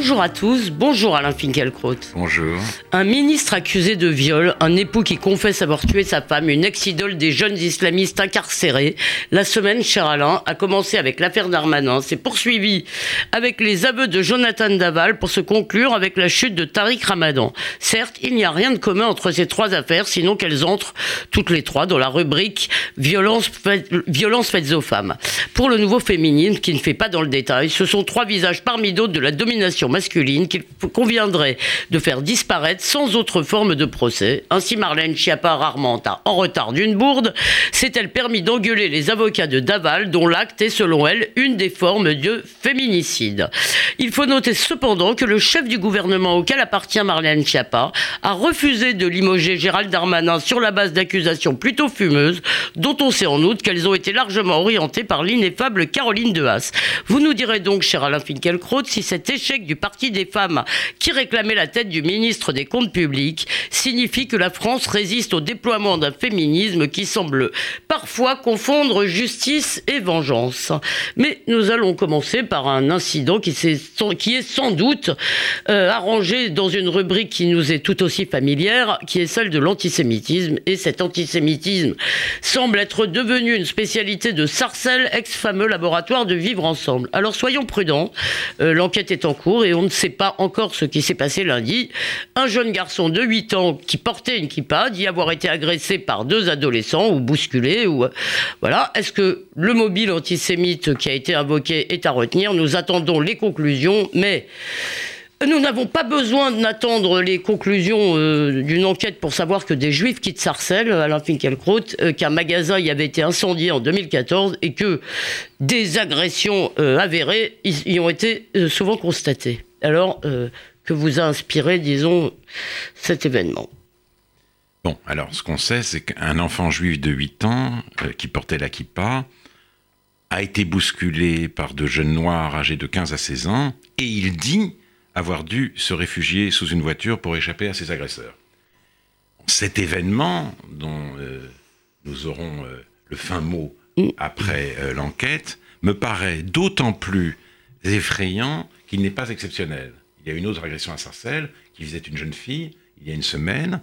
Bonjour à tous, bonjour Alain Finkielkraut. Bonjour. Un ministre accusé de viol, un époux qui confesse avoir tué sa femme, une ex-idole des jeunes islamistes incarcérés. La semaine, cher Alain, a commencé avec l'affaire Darmanin, s'est poursuivi avec les aveux de Jonathan Daval pour se conclure avec la chute de Tariq Ramadan. Certes, il n'y a rien de commun entre ces trois affaires, sinon qu'elles entrent toutes les trois dans la rubrique violence, faites, violence faites aux femmes. Pour le nouveau féminisme, qui ne fait pas dans le détail, ce sont trois visages parmi d'autres de la domination masculine qu'il conviendrait de faire disparaître sans autre forme de procès. Ainsi, Marlène Schiappa, rarement en retard d'une bourde, s'est-elle permis d'engueuler les avocats de Daval, dont l'acte est, selon elle, une des formes de féminicide. Il faut noter cependant que le chef du gouvernement auquel appartient Marlène Schiappa a refusé de limoger Gérald Darmanin sur la base d'accusations plutôt fumeuses, dont on sait en outre qu'elles ont été largement orientées par l'ineffable Caroline Dehas. Vous nous direz donc, cher Alain Finkielkraut, si cet échec du Parti des femmes qui réclamait la tête du ministre des Comptes publics signifie que la France résiste au déploiement d'un féminisme qui semble parfois confondre justice et vengeance. Mais nous allons commencer par un incident qui, est, qui est sans doute euh, arrangé dans une rubrique qui nous est tout aussi familière, qui est celle de l'antisémitisme. Et cet antisémitisme semble être devenu une spécialité de Sarcelles, ex-fameux laboratoire de vivre ensemble. Alors soyons prudents, euh, l'enquête est en cours et on ne sait pas encore ce qui s'est passé lundi. Un jeune garçon de 8 ans qui portait une kippa dit avoir été agressé par deux adolescents ou bousculé ou voilà. Est-ce que le mobile antisémite qui a été invoqué est à retenir? Nous attendons les conclusions, mais nous n'avons pas besoin d'attendre les conclusions euh, d'une enquête pour savoir que des juifs quittent Sarcelles, Alain Finkielkraut, euh, qu'un magasin y avait été incendié en 2014 et que des agressions euh, avérées y, ont été souvent constatées. Alors, que vous a inspiré, disons, cet événement? Bon, alors ce qu'on sait, c'est qu'un enfant juif de 8 ans qui portait la kippa a été bousculé par de jeunes noirs âgés de 15 à 16 ans et il dit avoir dû se réfugier sous une voiture pour échapper à ses agresseurs. Cet événement, dont euh, nous aurons euh, le fin mot après euh, l'enquête, me paraît d'autant plus effrayant qu'il n'est pas exceptionnel. Il y a une autre agression à Sarcelles qui visait une jeune fille il y a une semaine,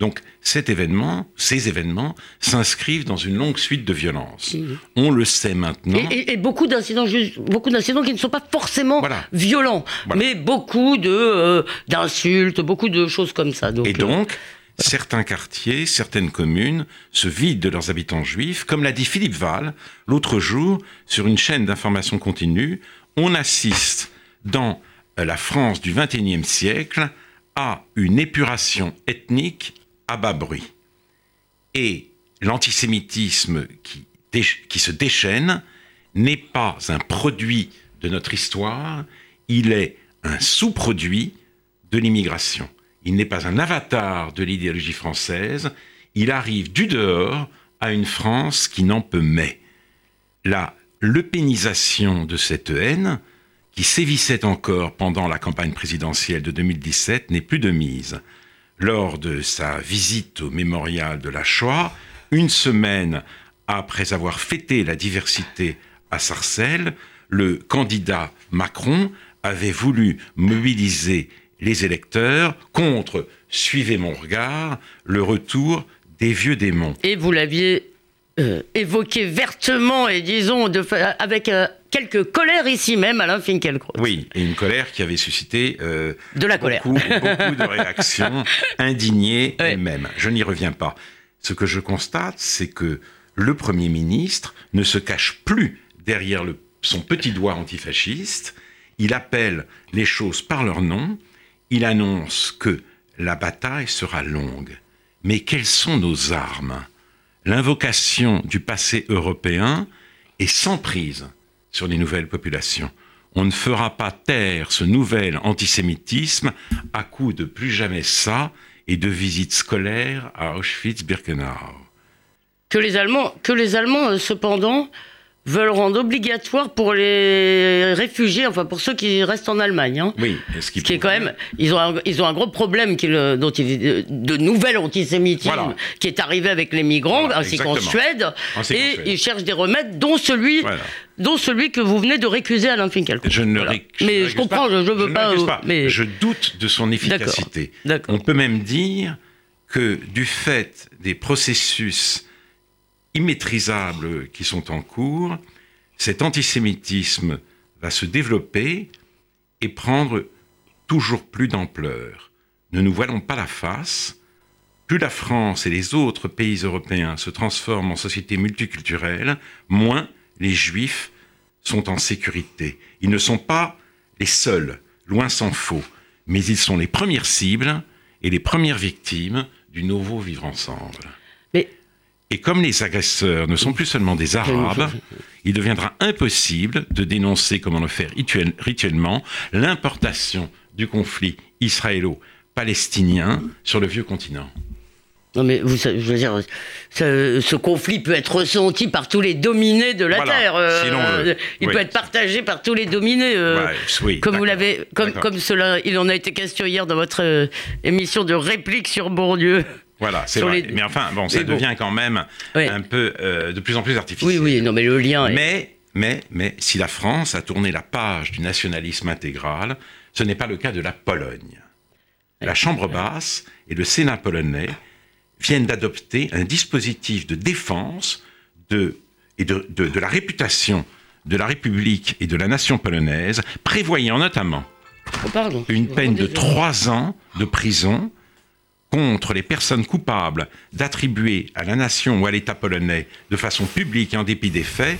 donc cet événement, ces événements s'inscrivent dans une longue suite de violences. On le sait maintenant. Et, beaucoup d'incidents, beaucoup d'incidents qui ne sont pas forcément violents, mais beaucoup de euh, d'insultes, beaucoup de choses comme ça. et euh, donc. Certains quartiers, certaines communes se vident de leurs habitants juifs, comme l'a dit Philippe Val l'autre jour sur une chaîne d'information continue. On assiste dans la France du XXIe siècle à une épuration ethnique à bas bruit. Et l'antisémitisme qui, se déchaîne n'est pas un produit de notre histoire, il est un sous-produit de l'immigration. Il n'est pas un avatar de l'idéologie française, il arrive du dehors à une France qui n'en peut mais. La lepénisation de cette haine, qui sévissait encore pendant la campagne présidentielle de 2017, n'est plus de mise lors de sa visite au mémorial de la Shoah, une semaine après avoir fêté la diversité à Sarcelles, le candidat Macron avait voulu mobiliser les électeurs contre, suivez mon regard, le retour des vieux démons. Et vous l'aviez euh, évoqué vertement et disons avec euh, quelques colères ici même, Alain Finkielkraut. Oui, et une colère qui avait suscité euh, de la colère. beaucoup de réactions indignées et même. Je n'y reviens pas. Ce que je constate, c'est que le Premier ministre ne se cache plus derrière le, son petit doigt antifasciste. Il appelle les choses par leur nom. Il annonce que la bataille sera longue. Mais quelles sont nos armes? L'invocation du passé européen est sans prise sur les nouvelles populations. On ne fera pas taire ce nouvel antisémitisme à coup de plus jamais ça et de visites scolaires à Auschwitz-Birkenau. Que les Allemands, que les Allemands euh, cependant, veulent rendre obligatoire pour les réfugiés, enfin pour ceux qui restent en Allemagne. Hein. Oui, ce qui, est quand même, ils ont un, ils ont un gros problème qui le, dont de nouvel antisémitisme qui est arrivé avec les migrants, ainsi qu'en Suède, et ils cherchent des remèdes, dont celui. Dont celui que vous venez de récuser Alain Finkielkraut. Je ne Mais je comprends, je ne veux pas, pas. Mais... Je doute de son efficacité. On peut même dire que du fait des processus immaîtrisables qui sont en cours, cet antisémitisme va se développer et prendre toujours plus d'ampleur. Ne nous voilons pas la face. Plus la France et les autres pays européens se transforment en sociétés multiculturelles, moins les Juifs sont en sécurité. Ils ne sont pas les seuls, loin s'en faut, mais ils sont les premières cibles et les premières victimes du nouveau vivre ensemble. Et comme les agresseurs ne sont plus seulement des Arabes, il deviendra impossible de dénoncer, comme on le fait rituellement, l'importation du conflit israélo-palestinien sur le vieux continent. Non mais vous, je veux dire, ce, conflit peut être ressenti par tous les dominés de la terre. Euh, il peut être partagé par tous les dominés. Euh, comme vous l'avez, comme, comme cela, il en a été question hier dans votre euh, émission de réplique sur Bourdieu. Voilà, c'est vrai. Mais enfin, bon, ça devient quand même un peu euh, de plus en plus artificiel. Oui, oui, non, mais le lien. Mais, mais, mais, si la France a tourné la page du nationalisme intégral, ce n'est pas le cas de la Pologne. La Chambre basse et le Sénat polonais viennent d'adopter un dispositif de défense de, et de, de, la réputation de la République et de la nation polonaise, prévoyant notamment oh, une peine de trois ans de prison contre les personnes coupables d'attribuer à la nation ou à l'État polonais, de façon publique et en dépit des faits,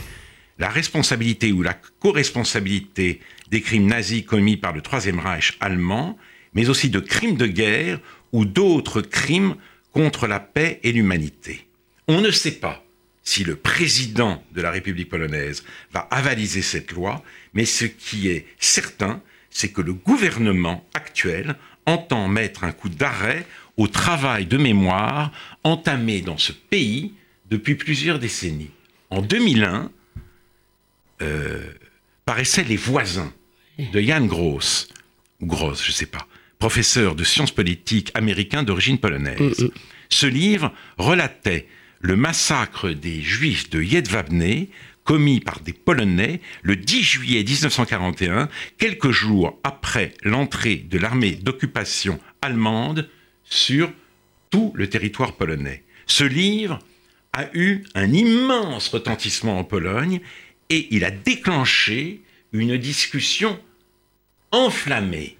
la responsabilité ou la co-responsabilité des crimes nazis commis par le Troisième Reich allemand, mais aussi de crimes de guerre ou d'autres crimes contre la paix et l'humanité. On ne sait pas si le président de la République polonaise va avaliser cette loi, mais ce qui est certain, c'est que le gouvernement actuel entend mettre un coup d'arrêt au travail de mémoire entamé dans ce pays depuis plusieurs décennies. En 2001, euh, paraissaient Les voisins de Jan Gross, ou Gross, je ne sais pas, professeur de sciences politiques américain d'origine polonaise. Mm, mm. Ce livre relatait le massacre des Juifs de Jedwabne commis par des Polonais le 10 juillet 1941, quelques jours après l'entrée de l'armée d'occupation allemande sur tout le territoire polonais. Ce livre a eu un immense retentissement en Pologne et il a déclenché une discussion enflammée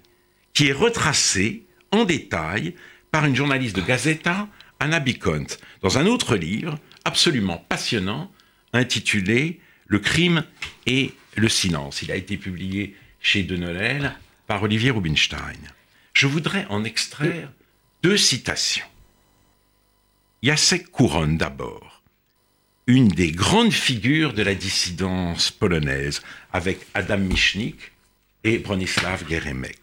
qui est retracée en détail par une journaliste de Gazeta, Anna Bikont, dans un autre livre absolument passionnant intitulé Le crime et le silence. Il a été publié chez De Noël par Olivier Rubinstein. Je voudrais en extraire deux citations. Jacek Couronne d'abord, une des grandes figures de la dissidence polonaise, avec Adam Michnik et Bronislaw Geremek.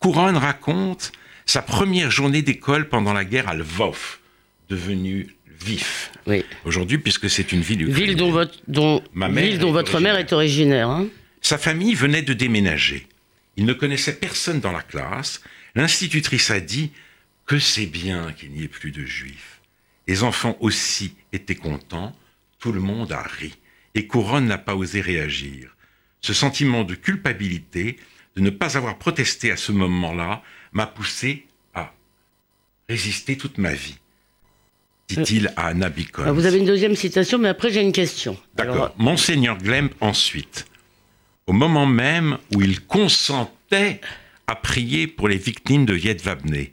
Couronne raconte sa première journée d'école pendant la guerre à Lvov, devenue vif. Oui. Aujourd'hui, puisque c'est une ville Ville dont, votre, dont, ville dont votre mère est originaire. Hein. Sa famille venait de déménager. Il ne connaissait personne dans la classe. L'institutrice a dit que c'est bien qu'il n'y ait plus de juifs. Les enfants aussi étaient contents, tout le monde a ri, et Couronne n'a pas osé réagir. Ce sentiment de culpabilité, de ne pas avoir protesté à ce moment-là, m'a poussé à résister toute ma vie, dit-il à Anna Bicon. Vous avez une deuxième citation, mais après j'ai une question. D'accord. Monseigneur Glemp ensuite, au moment même où il consentait à prier pour les victimes de Yedvabne,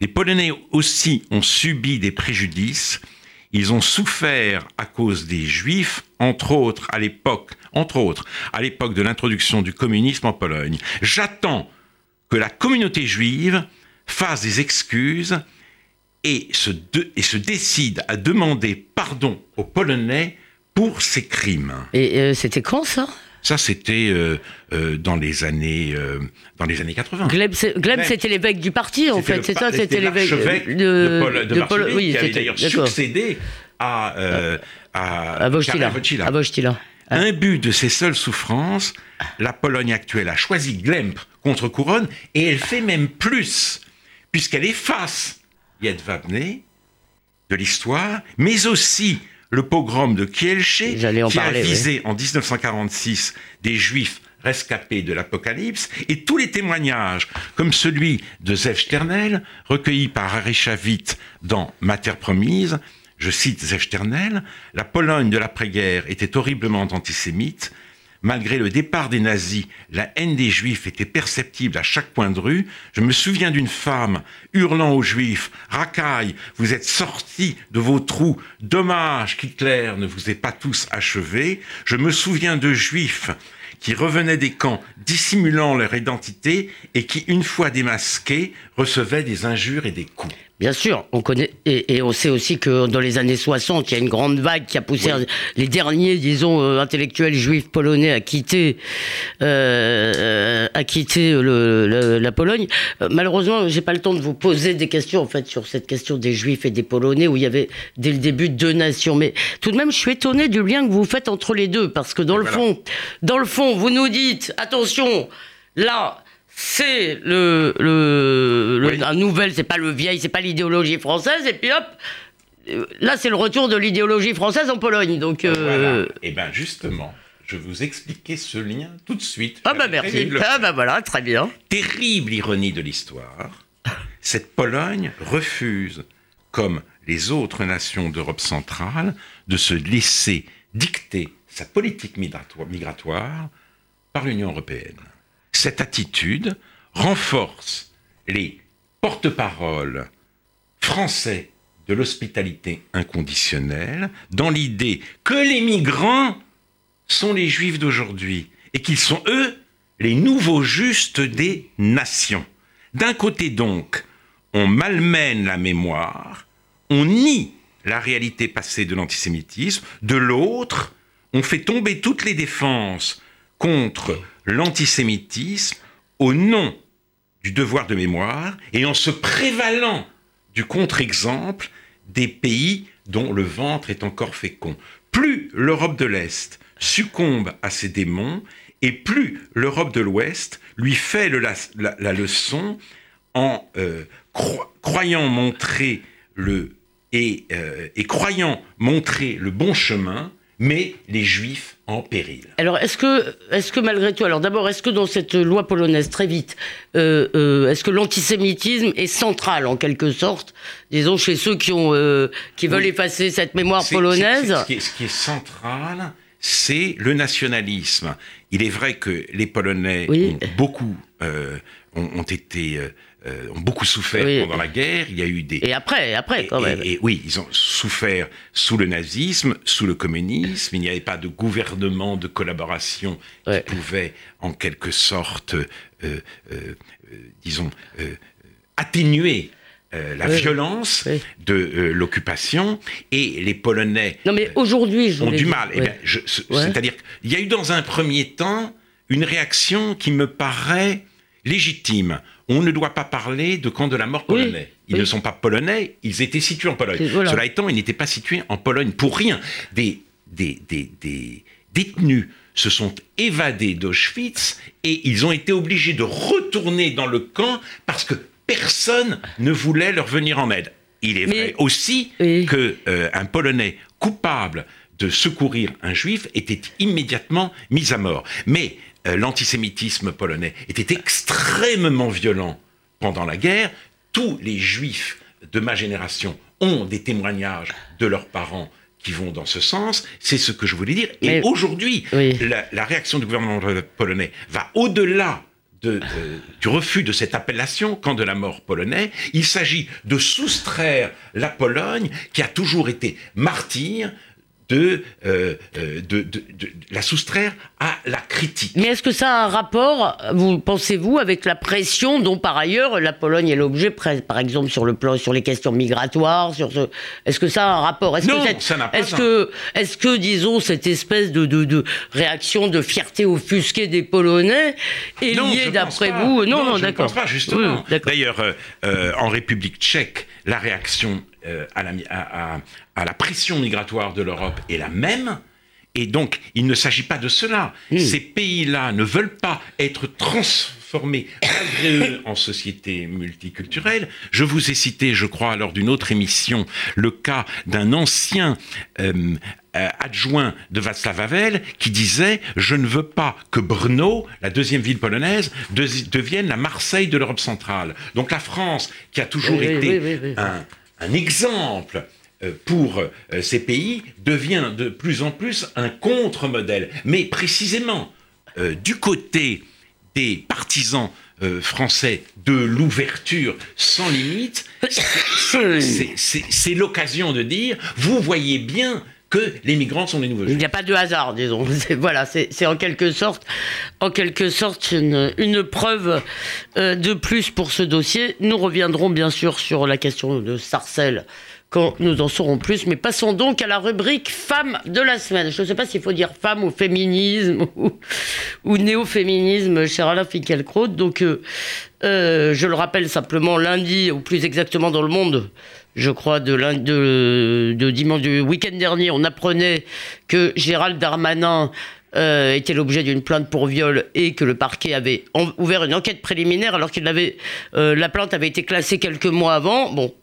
les Polonais aussi ont subi des préjudices. Ils ont souffert à cause des Juifs, entre autres à l'époque, entre autres à l'époque de l'introduction du communisme en Pologne. J'attends que la communauté juive fasse des excuses et se, décide à demander pardon aux Polonais pour ces crimes. Et euh, c'était quand ça? Ça, c'était euh, euh, dans les années euh, dans les années 80. Gleb, c'était l'évêque du parti, en fait. C'est ça, c'était l'évêque de, de, de, oui, qui avait d'ailleurs succédé à, à, à, à Un but de ses seules souffrances, la Pologne actuelle a choisi Glemp contre Couronne, et elle fait même plus, puisqu'elle efface Jedwabne de l'histoire, mais aussi le pogrom de Kielce, qui a visé en 1946 des juifs rescapés de l'Apocalypse, et tous les témoignages, comme celui de Zev Sternel, recueilli par Harry Chavit dans Ma terre promise, je cite Zev Sternel, la Pologne de l'après-guerre était horriblement antisémite, Malgré le départ des nazis, la haine des juifs était perceptible à chaque point de rue. Je me souviens d'une femme hurlant aux juifs, Racaille, vous êtes sortis de vos trous, dommage qu'Hitler ne vous ait pas tous achevés. Je me souviens de juifs qui revenaient des camps dissimulant leur identité et qui, une fois démasqués, recevaient des injures et des coups. Bien sûr, on connaît et, on sait aussi que dans les années 60, il y a une grande vague qui a poussé les derniers, disons, euh, intellectuels juifs polonais à quitter, euh, à quitter le, la Pologne. Euh, malheureusement, j'ai pas le temps de vous poser des questions en fait sur cette question des juifs et des polonais où il y avait dès le début deux nations. Mais tout de même, je suis étonné du lien que vous faites entre les deux parce que dans le fond, dans le fond, vous nous dites attention, là c'est le, le, la nouvelle, c'est pas le vieil, c'est pas l'idéologie française, et puis hop, là c'est le retour de l'idéologie française en Pologne. Donc, euh... Et eh bien justement, je vais vous expliquer ce lien tout de suite. Ah bah merci. Ah bah voilà, très bien. Terrible ironie de l'histoire. Cette Pologne refuse, comme les autres nations d'Europe centrale, de se laisser dicter sa politique migratoire par l'Union européenne cette attitude renforce les porte-paroles français de l'hospitalité inconditionnelle dans l'idée que les migrants sont les juifs d'aujourd'hui et qu'ils sont eux les nouveaux justes des nations. D'un côté donc, on malmène la mémoire, on nie la réalité passée de l'antisémitisme, de l'autre, on fait tomber toutes les défenses contre l'antisémitisme au nom du devoir de mémoire et en se prévalant du contre-exemple des pays dont le ventre est encore fécond. Plus l'Europe de l'Est succombe à ses démons, et plus l'Europe de l'Ouest lui fait la, leçon en euh, croyant montrer le euh, et croyant montrer le bon chemin, mais les juifs en péril. Alors, est-ce que, est que malgré tout, alors d'abord, est-ce que dans cette loi polonaise, très vite, euh, euh, est-ce que l'antisémitisme est central en quelque sorte, disons, chez ceux qui, ont, euh, qui veulent effacer cette mémoire polonaise ce, qui est, central, c'est le nationalisme. Il est vrai que les Polonais ont beaucoup ont, été euh, ont beaucoup souffert pendant la guerre. Il y a eu des et après, après quand même. Et, oui, ils ont souffert sous le nazisme, sous le communisme. Il n'y avait pas de gouvernement de collaboration qui pouvait, en quelque sorte, euh, euh, disons, atténuer la violence de l'occupation et les Polonais non, mais aujourd'hui, ont du mal. Eh c'est-à-dire qu'il y a eu dans un premier temps une réaction qui me paraît légitime. On ne doit pas parler de camp de la mort polonais. Ils ne sont pas polonais, ils étaient situés en Pologne. Cela étant, ils n'étaient pas situés en Pologne pour rien. Des, des, des, détenus se sont évadés d'Auschwitz et ils ont été obligés de retourner dans le camp parce que personne ne voulait leur venir en aide. Il est vrai aussi qu'un que euh, un Polonais coupable de secourir un juif était immédiatement mis à mort. Mais l'antisémitisme polonais était extrêmement violent pendant la guerre. Tous les juifs de ma génération ont des témoignages de leurs parents qui vont dans ce sens. C'est ce que je voulais dire. Et aujourd'hui, la, réaction du gouvernement polonais va au-delà du refus de cette appellation camp de la mort polonais. Il s'agit de soustraire la Pologne, qui a toujours été euh, euh, de, de, la soustraire à la critique. Mais est-ce que ça a un rapport, vous pensez-vous, avec la pression dont par ailleurs la Pologne est l'objet, par exemple sur le plan, sur les questions migratoires, sur ce... est-ce que ça a un rapport? Est-ce Non, que ça n'a pas. Est-ce que, est-ce que, disons, cette espèce de, de, réaction de fierté offusquée des Polonais est liée, d'après vous? Non, non, d'accord. Je ne pense pas justement. D'ailleurs, euh, en République tchèque, la réaction à la, à, à, la pression migratoire de l'Europe est la même. Et donc, il ne s'agit pas de cela. Hmm. Ces pays-là ne veulent pas être transformés malgré eux en société multiculturelle. Je vous ai cité, je crois, lors d'une autre émission, le cas d'un ancien euh, euh, adjoint de Václav Havel qui disait Je ne veux pas que Brno, la deuxième ville polonaise, de- devienne la Marseille de l'Europe centrale. Donc la France, qui a toujours Oui, été oui, oui, oui. un, un exemple euh, pour euh, ces pays, devient de plus en plus un contre-modèle. Mais précisément, euh, du côté des partisans euh, français de l'ouverture sans limite, c'est l'occasion de dire, vous voyez bien que les migrants sont les nouveaux Il n'y a pas de hasard, disons. C'est- Voilà, c'est en quelque sorte, en quelque sorte une, une preuve euh, de plus pour ce dossier. Nous reviendrons bien sûr sur la question de Sarcelles quand nous en saurons plus. Mais passons donc à la rubrique Femmes de la semaine. Je ne sais pas s'il faut dire femme ou féminisme ou, ou néo-féminisme, cher Alain Finkielkraut. Donc, euh, euh, je le rappelle simplement, lundi, ou plus exactement dans le monde, je crois, de, de, dimanche, du week-end dernier, on apprenait que Gérald Darmanin euh, était l'objet d'une plainte pour viol et que le parquet avait ouvert une enquête préliminaire alors qu'il avait euh, la plainte avait été classée quelques mois avant. Bon,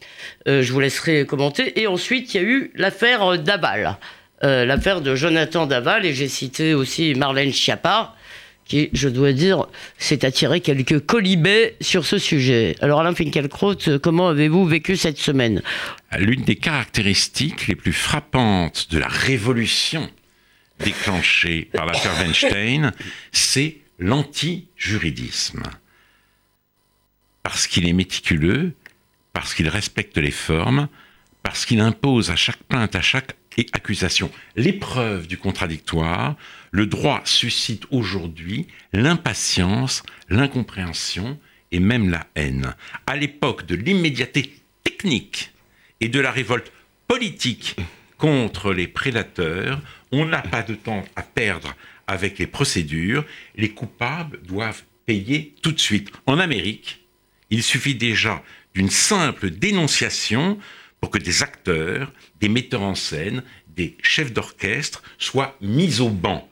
euh, je vous laisserai commenter. Et ensuite, il y a eu l'affaire Daval, l'affaire de Jonathan Daval et j'ai cité aussi Marlène Schiappa qui, je dois dire, s'est attiré quelques colibets sur ce sujet. Alors Alain Finkielkraut, comment avez-vous vécu cette semaine? L'une des caractéristiques les plus frappantes de la révolution déclenchée par l'affaire Weinstein, c'est l'anti-juridisme. Parce qu'il est méticuleux, parce qu'il respecte les formes, parce qu'il impose à chaque plainte, à chaque accusation, l'épreuve du contradictoire, le droit suscite aujourd'hui l'impatience, l'incompréhension et même la haine. À l'époque de l'immédiateté technique et de la révolte politique contre les prédateurs, on n'a pas de temps à perdre avec les procédures. Les coupables doivent payer tout de suite. En Amérique, il suffit déjà d'une simple dénonciation pour que des acteurs, des metteurs en scène, des chefs d'orchestre soient mis au banc.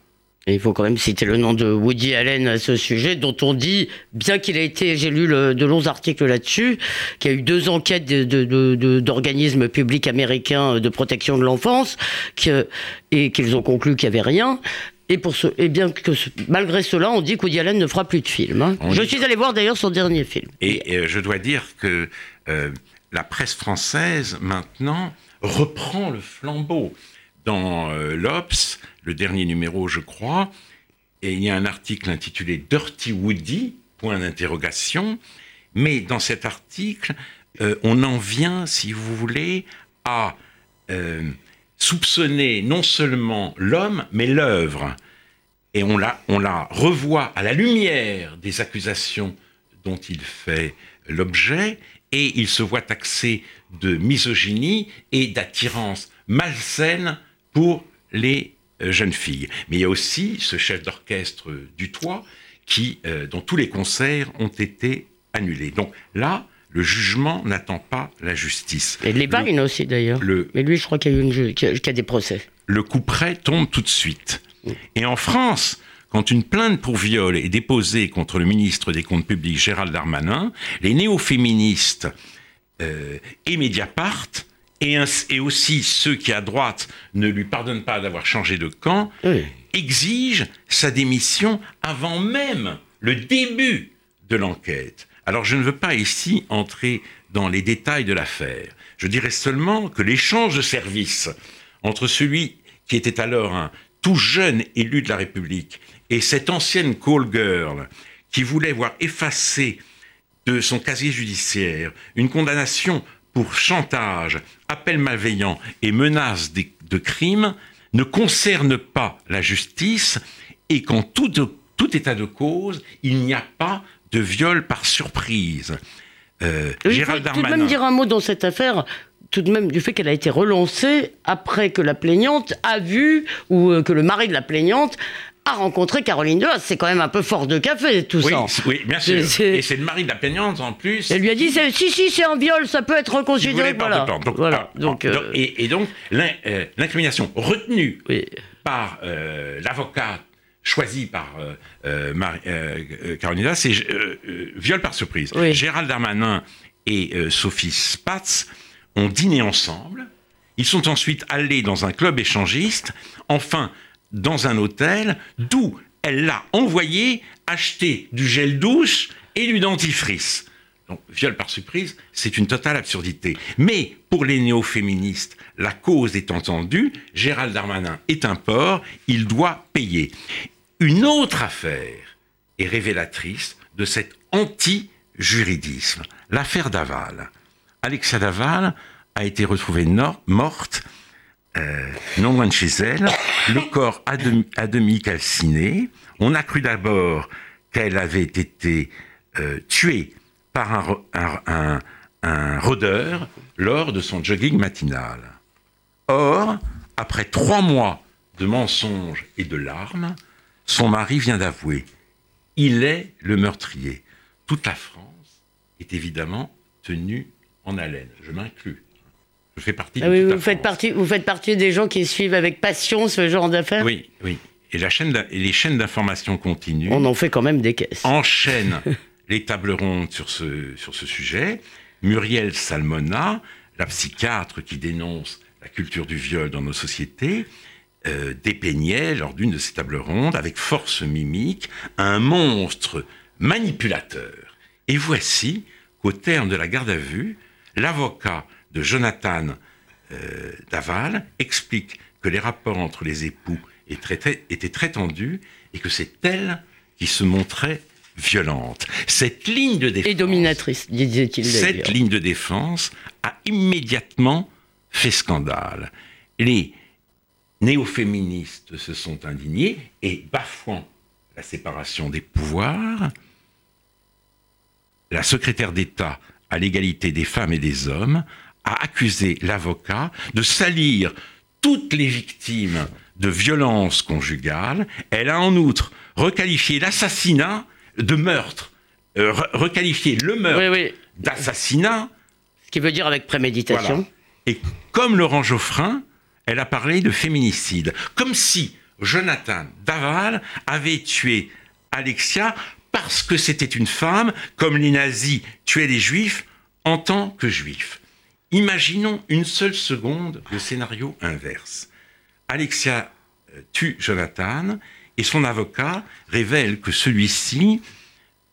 Et il faut quand même citer le nom de Woody Allen à ce sujet, dont on dit, bien qu'il ait été, j'ai lu le- de longs articles là-dessus, qu'il y a eu deux enquêtes de- de- de- de- d'organismes publics américains de protection de l'enfance, et qu'ils ont conclu qu'il n'y avait rien. Et, pour ce, et bien que ce- malgré cela, on dit que Woody Allen ne fera plus de films. hein. Je suis allé voir d'ailleurs son dernier film. Et euh, je dois dire que euh, la presse française, maintenant, reprend le flambeau. Dans euh, l'Obs, le dernier numéro, je crois, et il y a un article intitulé Dirty Woody, point d'interrogation, mais dans cet article, euh, on en vient, si vous voulez, à euh, soupçonner non seulement l'homme, mais l'œuvre. Et on la, on la revoit à la lumière des accusations dont il fait l'objet, et il se voit taxé de misogynie et d'attirance malsaine pour les euh, jeunes filles. Mais il y a aussi ce chef d'orchestre du toit qui, euh, dont tous les concerts ont été annulés. Donc là, le jugement n'attend pas la justice. Et Levine Le- aussi d'ailleurs. le- Mais lui, je crois qu'il y a, une y des procès. le coup près tombe tout de suite. Et en France, quand une plainte pour viol est déposée contre le ministre des Comptes publics Gérald Darmanin, les néo-féministes euh, et Mediapart, et, aussi ceux qui à droite ne lui pardonnent pas d'avoir changé de camp, Oui. exigent sa démission avant même le début de l'enquête. Alors je ne veux pas ici entrer dans les détails de l'affaire. Je dirais seulement que l'échange de services entre celui qui était alors un tout jeune élu de la République et cette ancienne call girl qui voulait voir effacer de son casier judiciaire une condamnation pour chantage, appel malveillant et menace de, crime ne concerne pas la justice et qu'en tout, tout état de cause, il n'y a pas de viol par surprise. Euh, Gérald tout de Darmanin. même dire un mot dans cette affaire, tout de même du fait qu'elle a été relancée après que la plaignante a vu, ou euh, que le mari de la plaignante a rencontré Caroline Dehaze. C'est quand même un peu fort de café, tout Oui, ça. oui, bien sûr. Et c'est le mari de la plaignante en plus. Elle lui a dit si, si, c'est un viol, ça peut être reconsidéré. Voilà. Donc, Voilà. ah, Donc, euh, et, et donc, euh, l'incrimination retenue oui. par euh, l'avocat choisi par euh, Marie- Caroline Dehaze, c'est viol par surprise. Oui. Gérald Darmanin et Sophie Spatz ont dîné ensemble. Ils sont ensuite allés dans un club échangiste, enfin dans un hôtel, d'où elle l'a envoyé acheter du gel douche et du dentifrice. Donc, viol par surprise, c'est une totale absurdité. Mais pour les néo-féministes, la cause est entendue, Gérald Darmanin est un porc, il doit payer. Une autre affaire est révélatrice de cet anti-juridisme, l'affaire Daval. Alexia Daval a été retrouvée morte euh, non loin de chez elle, le corps à demi, calciné. On a cru d'abord qu'elle avait été euh, tuée par un rôdeur lors de son jogging matinal. Or, après trois mois de mensonges et de larmes, son mari vient d'avouer. Il est le meurtrier. Toute la France est évidemment tenue en haleine. Je m'inclus. Je fais partie de Ah oui, vous, faites France. partie, vous faites partie des gens qui suivent avec passion ce genre d'affaires Oui, oui. Et, la chaîne d'in- et les chaînes d'information continue On en fait quand même des caisses. enchaînent les tables rondes sur ce, sur ce sujet. Muriel Salmona, la psychiatre qui dénonce la culture du viol dans nos sociétés, euh, dépeignait lors d'une de ces tables rondes, avec force mimique, un monstre manipulateur. Et voici qu'au terme de la garde à vue, l'avocat de Jonathan euh, Daval explique que les rapports entre les époux étaient très, tendus et que c'est elle qui se montrait violente. Cette ligne de défense, Et dominatrice, disait-il cette ligne de défense a immédiatement fait scandale. Les néo-féministes se sont indignés et bafouant la séparation des pouvoirs, la secrétaire d'État à l'égalité des femmes et des hommes a accusé l'avocat de salir toutes les victimes de violences conjugales. Elle a en outre requalifié l'assassinat de meurtre, euh, re- requalifié le meurtre Oui, oui. d'assassinat. Ce qui veut dire avec préméditation. Voilà. Et comme Laurent Geoffrin, elle a parlé de féminicide. Comme si Jonathan Daval avait tué Alexia parce que c'était une femme, comme les nazis tuaient les juifs en tant que juifs. Imaginons une seule seconde le scénario inverse. Alexia euh, tue Jonathan et son avocat révèle que celui-ci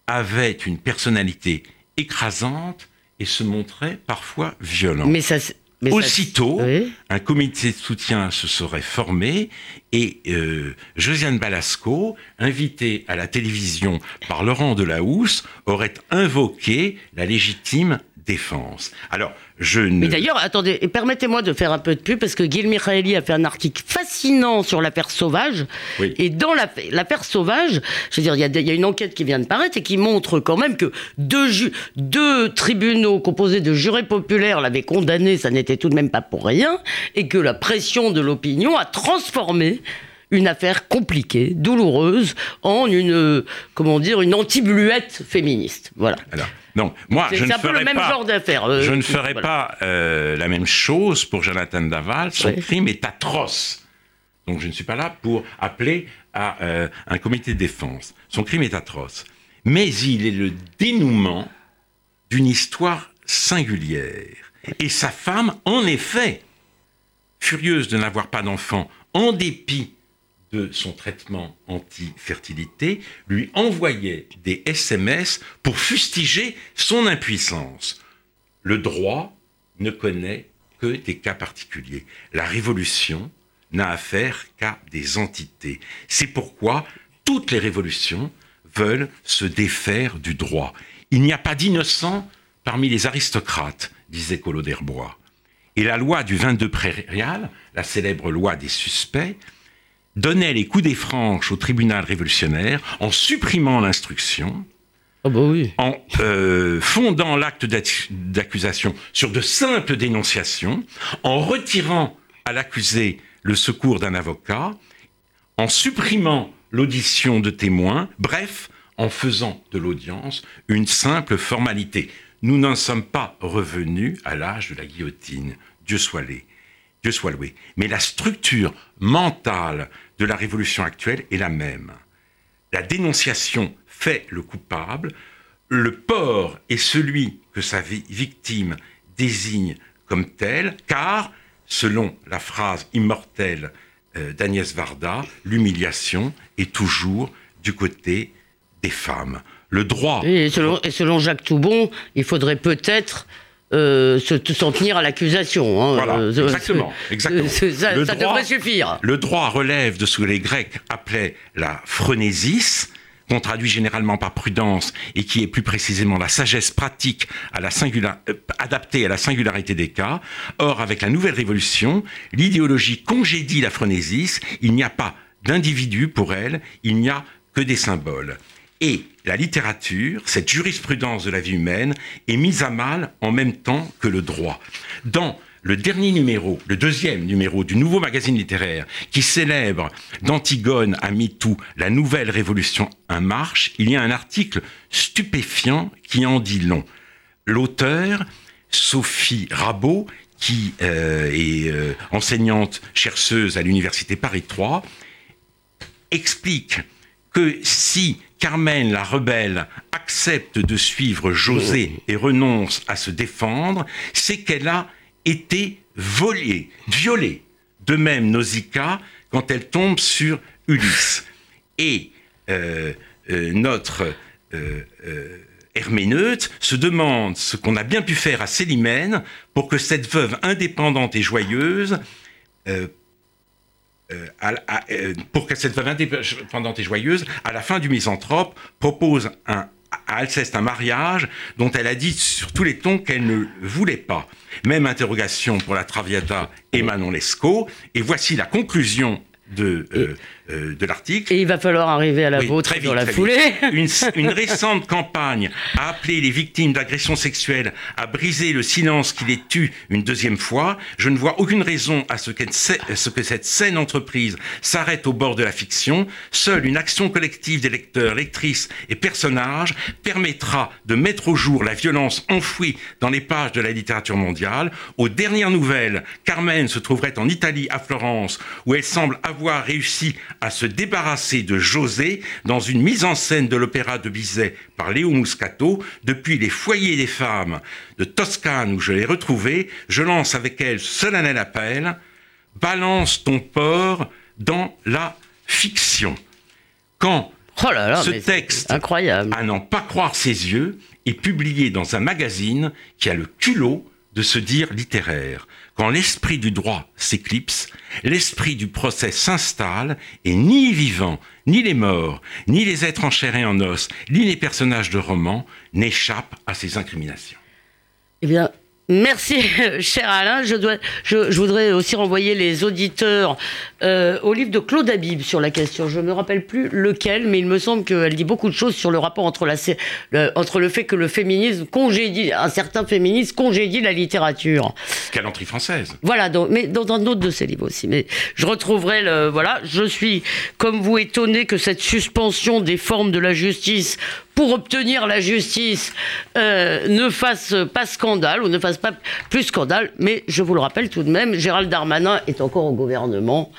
avait une personnalité écrasante et se montrait parfois violent. Mais ça. ça- Aussitôt, Oui. un comité de soutien se serait formé et euh, Josiane Balasco, invitée à la télévision par Laurent Delahousse, aurait invoqué la légitime défense. Alors, je ne... Mais d'ailleurs, attendez, et permettez-moi de faire un peu de pub parce que Gil Michaeli a fait un article fascinant sur l'affaire Sauvage. Oui. Et dans la- l'affaire Sauvage, je veux dire, il y, a y une enquête qui vient de paraître et qui montre quand même que deux, ju- deux tribunaux composés de jurés populaires l'avaient condamné, ça n'était tout de même pas pour rien, et que la pression de l'opinion a transformé une affaire compliquée, douloureuse, en une, euh, comment dire, une anti-bluette féministe. Voilà. Alors, non, moi, je ne pas... euh, Je ne ferai voilà. pas euh, la même chose pour Jonathan Daval. Son Ouais. crime est atroce. Donc je ne suis pas là pour appeler à euh, un comité de défense. Son crime est atroce. Mais il est le dénouement d'une histoire singulière. Et sa femme, en effet, furieuse de n'avoir pas d'enfant, en dépit de son traitement anti-fertilité, lui envoyait des SMS pour fustiger son impuissance. Le droit ne connaît que des cas particuliers. La révolution n'a affaire qu'à des entités. C'est pourquoi toutes les révolutions veulent se défaire du droit. Il n'y a pas d'innocents parmi les aristocrates, disait Collot d'Herbois. Et la loi du 22 prairial, la célèbre loi des suspects, donnait les coups des franches au tribunal révolutionnaire en supprimant l'instruction, Ah bah oui. en euh, fondant l'acte d'ac- d'accusation sur de simples dénonciations, en retirant à l'accusé le secours d'un avocat, en supprimant l'audition de témoins, bref, en faisant de l'audience une simple formalité. Nous n'en sommes pas revenus à l'âge de la guillotine. Dieu soit loué. Dieu soit loué. Mais la structure mentale de la révolution actuelle est la même. La dénonciation fait le coupable, le port est celui que sa victime désigne comme tel, car, selon la phrase immortelle euh, d'Agnès Varda, l'humiliation est toujours du côté des femmes. Le droit. Et selon, et selon Jacques Toubon, il faudrait peut-être euh, s'en tenir à l'accusation. Hein. Voilà, euh, exactement. exactement. ça, devrait suffire. Le droit relève de ce que les Grecs appelaient la phronésis, qu'on traduit généralement par prudence et qui est plus précisément la sagesse pratique à la euh, adaptée à la singularité des cas. Or, avec la nouvelle révolution, l'idéologie congédie la phronésis, il n'y a pas d'individu pour elle, il n'y a que des symboles. Et la littérature, cette jurisprudence de la vie humaine, est mise à mal en même temps que le droit. Dans le dernier numéro, le deuxième numéro du nouveau magazine littéraire, qui célèbre d'Antigone à MeToo la nouvelle révolution en marche, il y a un article stupéfiant qui en dit long. L'auteur, Sophie Rabot, qui euh, est euh, enseignante chercheuse à l'université Paris 3, explique que si Carmen la rebelle accepte de suivre José et renonce à se défendre, c'est qu'elle a été volée, violée. De même, Nausicaa, quand elle tombe sur Ulysse. Et euh, euh, notre euh, Herméneute se demande ce qu'on a bien pu faire à Célimène pour que cette veuve indépendante et joyeuse pour que cette indépendante et joyeuse, à la fin du Misanthrope, propose à Alceste un mariage dont elle a dit sur tous les tons qu'elle ne voulait pas. Même interrogation pour la Traviata et Manon Lescaut. Et voici la conclusion de, euh, euh, de l'article. Et il va falloir arriver à la vôtre dans la foulée. Une, une, récente campagne a appelé les victimes d'agressions sexuelles à briser le silence qui les tue une deuxième fois. Je ne vois aucune raison à ce, ce que cette scène entreprise s'arrête au bord de la fiction. Seule une action collective des lecteurs, lectrices et personnages permettra de mettre au jour la violence enfouie dans les pages de la littérature mondiale. Aux dernières nouvelles, Carmen se trouverait en Italie, à Florence, où elle semble avoir réussi à se débarrasser de José dans une mise en scène de l'opéra de Bizet par Léo Muscato, depuis les foyers des femmes de Toscane où je l'ai retrouvé, je lance avec elle solennel appel, balance ton porc dans la fiction. Quand oh ce texte, incroyable. à n'en pas croire ses yeux, est publié dans un magazine qui a le culot de se dire littéraire. Quand l'esprit du droit s'éclipse, l'esprit du procès s'installe et ni les vivants, ni les morts, ni les êtres en chair et en os, ni les personnages de romans n'échappent à ces incriminations. Eh Merci, cher Alain. Je, dois, je, voudrais aussi renvoyer les auditeurs euh, au livre de Claude Habib sur la question. Je ne me rappelle plus lequel, mais il me semble qu'elle dit beaucoup de choses sur le rapport entre, la, le, entre le fait que le féminisme congédie, un certain féminisme congédie la littérature. Galanterie française. Voilà, donc, mais dans un autre de ses livres aussi. Mais je retrouverai le. Voilà, je suis, comme vous, étonné que cette suspension des formes de la justice pour obtenir la justice euh, ne fasse pas scandale ou ne fasse pas plus scandale. Mais je vous le rappelle tout de même, Gérald Darmanin est encore au gouvernement.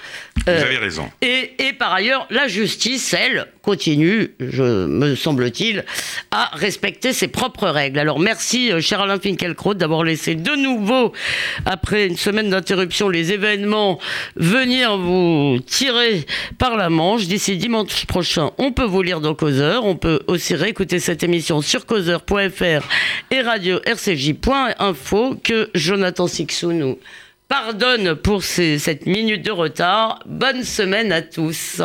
vous avez euh, raison. Et, et, par ailleurs, la justice, elle, continue, je, me semble-t-il, à respecter ses propres règles. Alors merci, euh, cher Alain Finkielkraut, d'avoir laissé de nouveau, après une semaine d'interruption, les événements venir vous tirer par la manche. D'ici dimanche prochain, on peut vous lire dans Causeur. On peut aussi Écoutez cette émission sur causeur.fr et radio rcj.info que Jonathan Sixou nous pardonne pour cette minute de retard. Bonne semaine à tous.